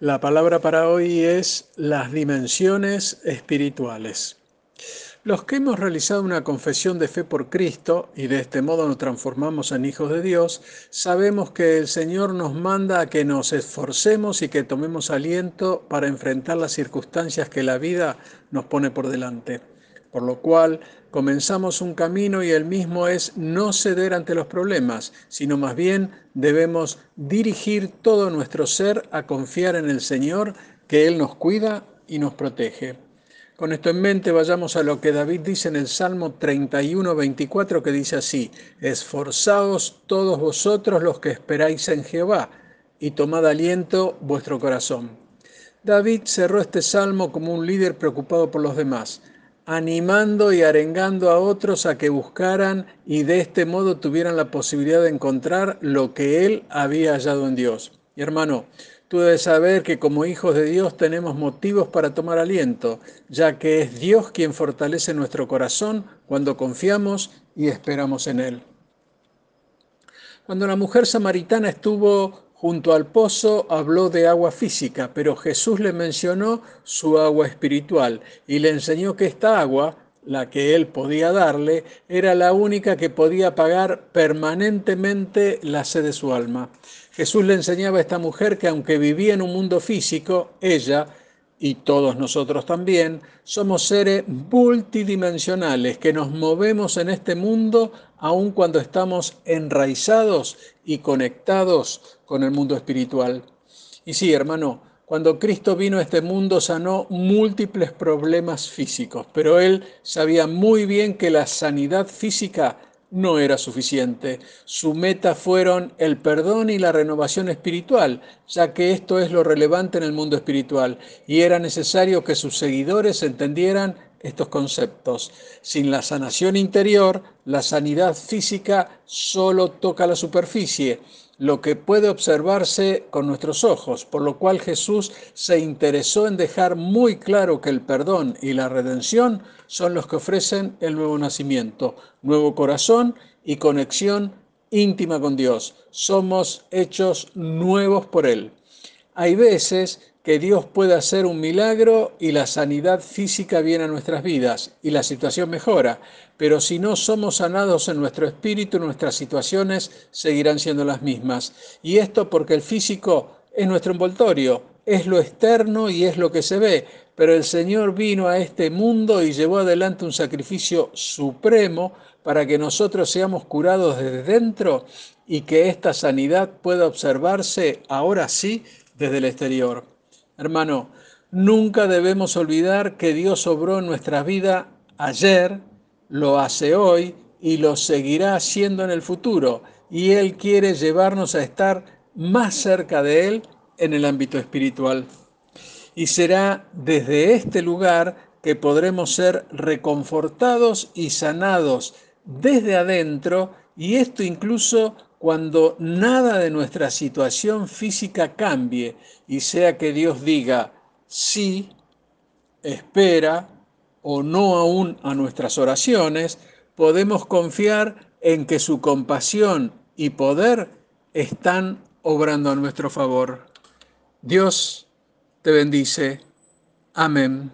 La palabra para hoy es las dimensiones espirituales. Los que hemos realizado una confesión de fe por Cristo y de este modo nos transformamos en hijos de Dios, sabemos que el Señor nos manda a que nos esforcemos y que tomemos aliento para enfrentar las circunstancias que la vida nos pone por delante. Por lo cual comenzamos un camino y el mismo es no ceder ante los problemas, sino más bien debemos dirigir todo nuestro ser a confiar en el Señor, que Él nos cuida y nos protege. Con esto en mente vayamos a lo que David dice en el Salmo 31, 24, que dice así, Esforzaos todos vosotros los que esperáis en Jehová, y tomad aliento vuestro corazón. David cerró este salmo como un líder preocupado por los demás animando y arengando a otros a que buscaran y de este modo tuvieran la posibilidad de encontrar lo que él había hallado en Dios. Y hermano, tú debes saber que como hijos de Dios tenemos motivos para tomar aliento, ya que es Dios quien fortalece nuestro corazón cuando confiamos y esperamos en Él. Cuando la mujer samaritana estuvo Junto al pozo habló de agua física, pero Jesús le mencionó su agua espiritual y le enseñó que esta agua, la que él podía darle, era la única que podía pagar permanentemente la sed de su alma. Jesús le enseñaba a esta mujer que aunque vivía en un mundo físico, ella y todos nosotros también, somos seres multidimensionales que nos movemos en este mundo aun cuando estamos enraizados y conectados con el mundo espiritual. Y sí, hermano, cuando Cristo vino a este mundo sanó múltiples problemas físicos, pero él sabía muy bien que la sanidad física no era suficiente. Su meta fueron el perdón y la renovación espiritual, ya que esto es lo relevante en el mundo espiritual, y era necesario que sus seguidores entendieran estos conceptos. Sin la sanación interior, la sanidad física solo toca la superficie lo que puede observarse con nuestros ojos, por lo cual Jesús se interesó en dejar muy claro que el perdón y la redención son los que ofrecen el nuevo nacimiento, nuevo corazón y conexión íntima con Dios. Somos hechos nuevos por Él. Hay veces que Dios puede hacer un milagro y la sanidad física viene a nuestras vidas y la situación mejora, pero si no somos sanados en nuestro espíritu, nuestras situaciones seguirán siendo las mismas. Y esto porque el físico es nuestro envoltorio, es lo externo y es lo que se ve, pero el Señor vino a este mundo y llevó adelante un sacrificio supremo para que nosotros seamos curados desde dentro y que esta sanidad pueda observarse ahora sí desde el exterior. Hermano, nunca debemos olvidar que Dios obró en nuestra vida ayer, lo hace hoy y lo seguirá haciendo en el futuro. Y Él quiere llevarnos a estar más cerca de Él en el ámbito espiritual. Y será desde este lugar que podremos ser reconfortados y sanados desde adentro, y esto incluso cuando nada de nuestra situación física cambie y sea que Dios diga sí, espera o no aún a nuestras oraciones, podemos confiar en que su compasión y poder están obrando a nuestro favor. Dios te bendice. Amén.